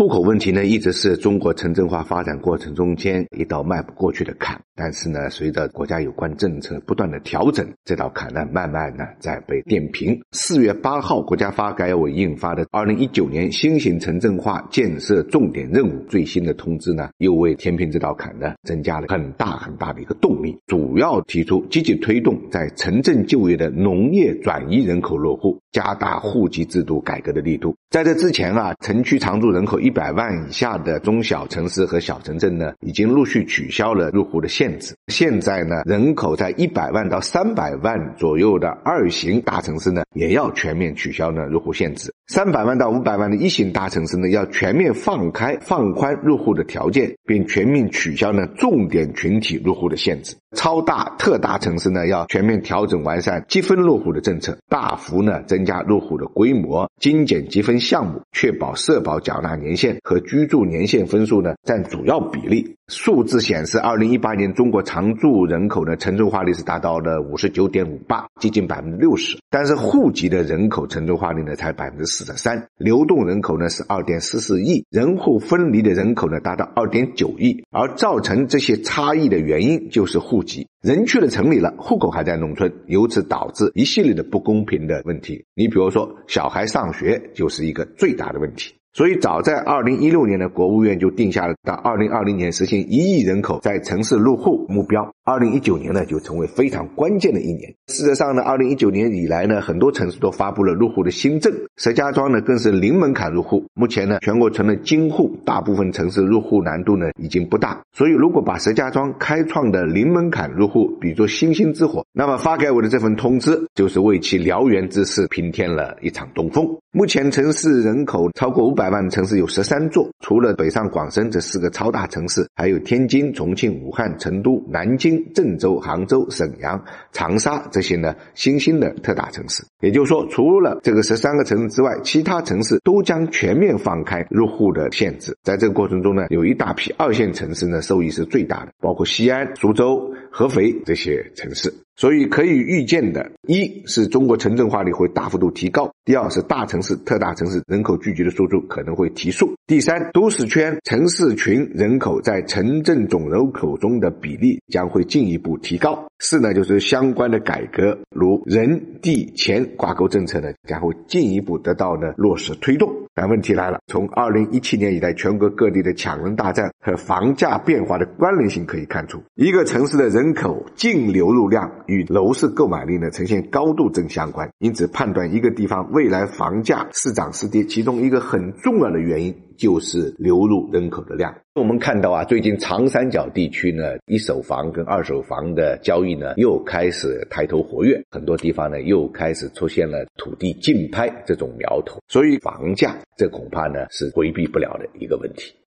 户口问题呢，一直是中国城镇化发展过程中间一道迈不过去的坎。但是呢，随着国家有关政策不断的调整，这道坎呢，慢慢呢在被垫平。四月八号，国家发改委印发的《二零一九年新型城镇化建设重点任务》最新的通知呢，又为填平这道坎呢，增加了很大很大的一个动力。主要提出积极推动在城镇就业的农业转移人口落户，加大户籍制度改革的力度。在这之前啊，城区常住人口一百万以下的中小城市和小城镇呢，已经陆续取消了入户的限限制。现在呢，人口在一百万到三百万左右的二型大城市呢，也要全面取消呢入户限制。三百万到五百万的一型大城市呢，要全面放开放宽入户的条件，并全面取消呢重点群体入户的限制。超大特大城市呢，要全面调整完善积分落户的政策，大幅呢增加入户的规模，精简积分项目，确保社保缴纳年限和居住年限分数呢占主要比例。数字显示，二零一八年中国常住人口的城镇化率是达到了五十九点五八，接近百分之六十。但是户籍的人口城镇化率呢才百分之四十三，流动人口呢是二点四四亿，人户分离的人口呢达到二点九亿。而造成这些差异的原因就是户籍，人去了城里了，户口还在农村，由此导致一系列的不公平的问题。你比如说，小孩上学就是一个最大的问题。所以，早在二零一六年的，国务院就定下了到二零二零年实现一亿人口在城市落户目标。二零一九年呢，就成为非常关键的一年。事实上呢，二零一九年以来呢，很多城市都发布了入户的新政，石家庄呢更是零门槛入户。目前呢，全国成了金户，大部分城市入户难度呢已经不大。所以，如果把石家庄开创的零门槛入户比作星星之火，那么发改委的这份通知就是为其燎原之势平添了一场东风。目前城市人口超过五百万的城市有十三座，除了北上广深这四个超大城市，还有天津、重庆、武汉、成都、南京郑州、杭州、沈阳、长沙这些呢新兴的特大城市。也就是说，除了这个十三个城市之外，其他城市都将全面放开入户的限制。在这个过程中呢，有一大批二线城市呢受益是最大的，包括西安、苏州、合肥这些城市。所以可以预见的，一是中国城镇化率会大幅度提高；第二是大城市、特大城市人口聚集的速度可能会提速；第三，都市圈、城市群人口在城镇总人口中的比例将会进一步提高；四呢，就是相关的改革，如人地钱挂钩政策呢，将会进一步得到呢落实推动。但问题来了，从二零一七年以来，全国各地的抢人大战和房价变化的关联性可以看出，一个城市的人口净流入量。与楼市购买力呢呈现高度正相关，因此判断一个地方未来房价是涨是跌，其中一个很重要的原因就是流入人口的量。我们看到啊，最近长三角地区呢，一手房跟二手房的交易呢又开始抬头活跃，很多地方呢又开始出现了土地竞拍这种苗头，所以房价这恐怕呢是回避不了的一个问题。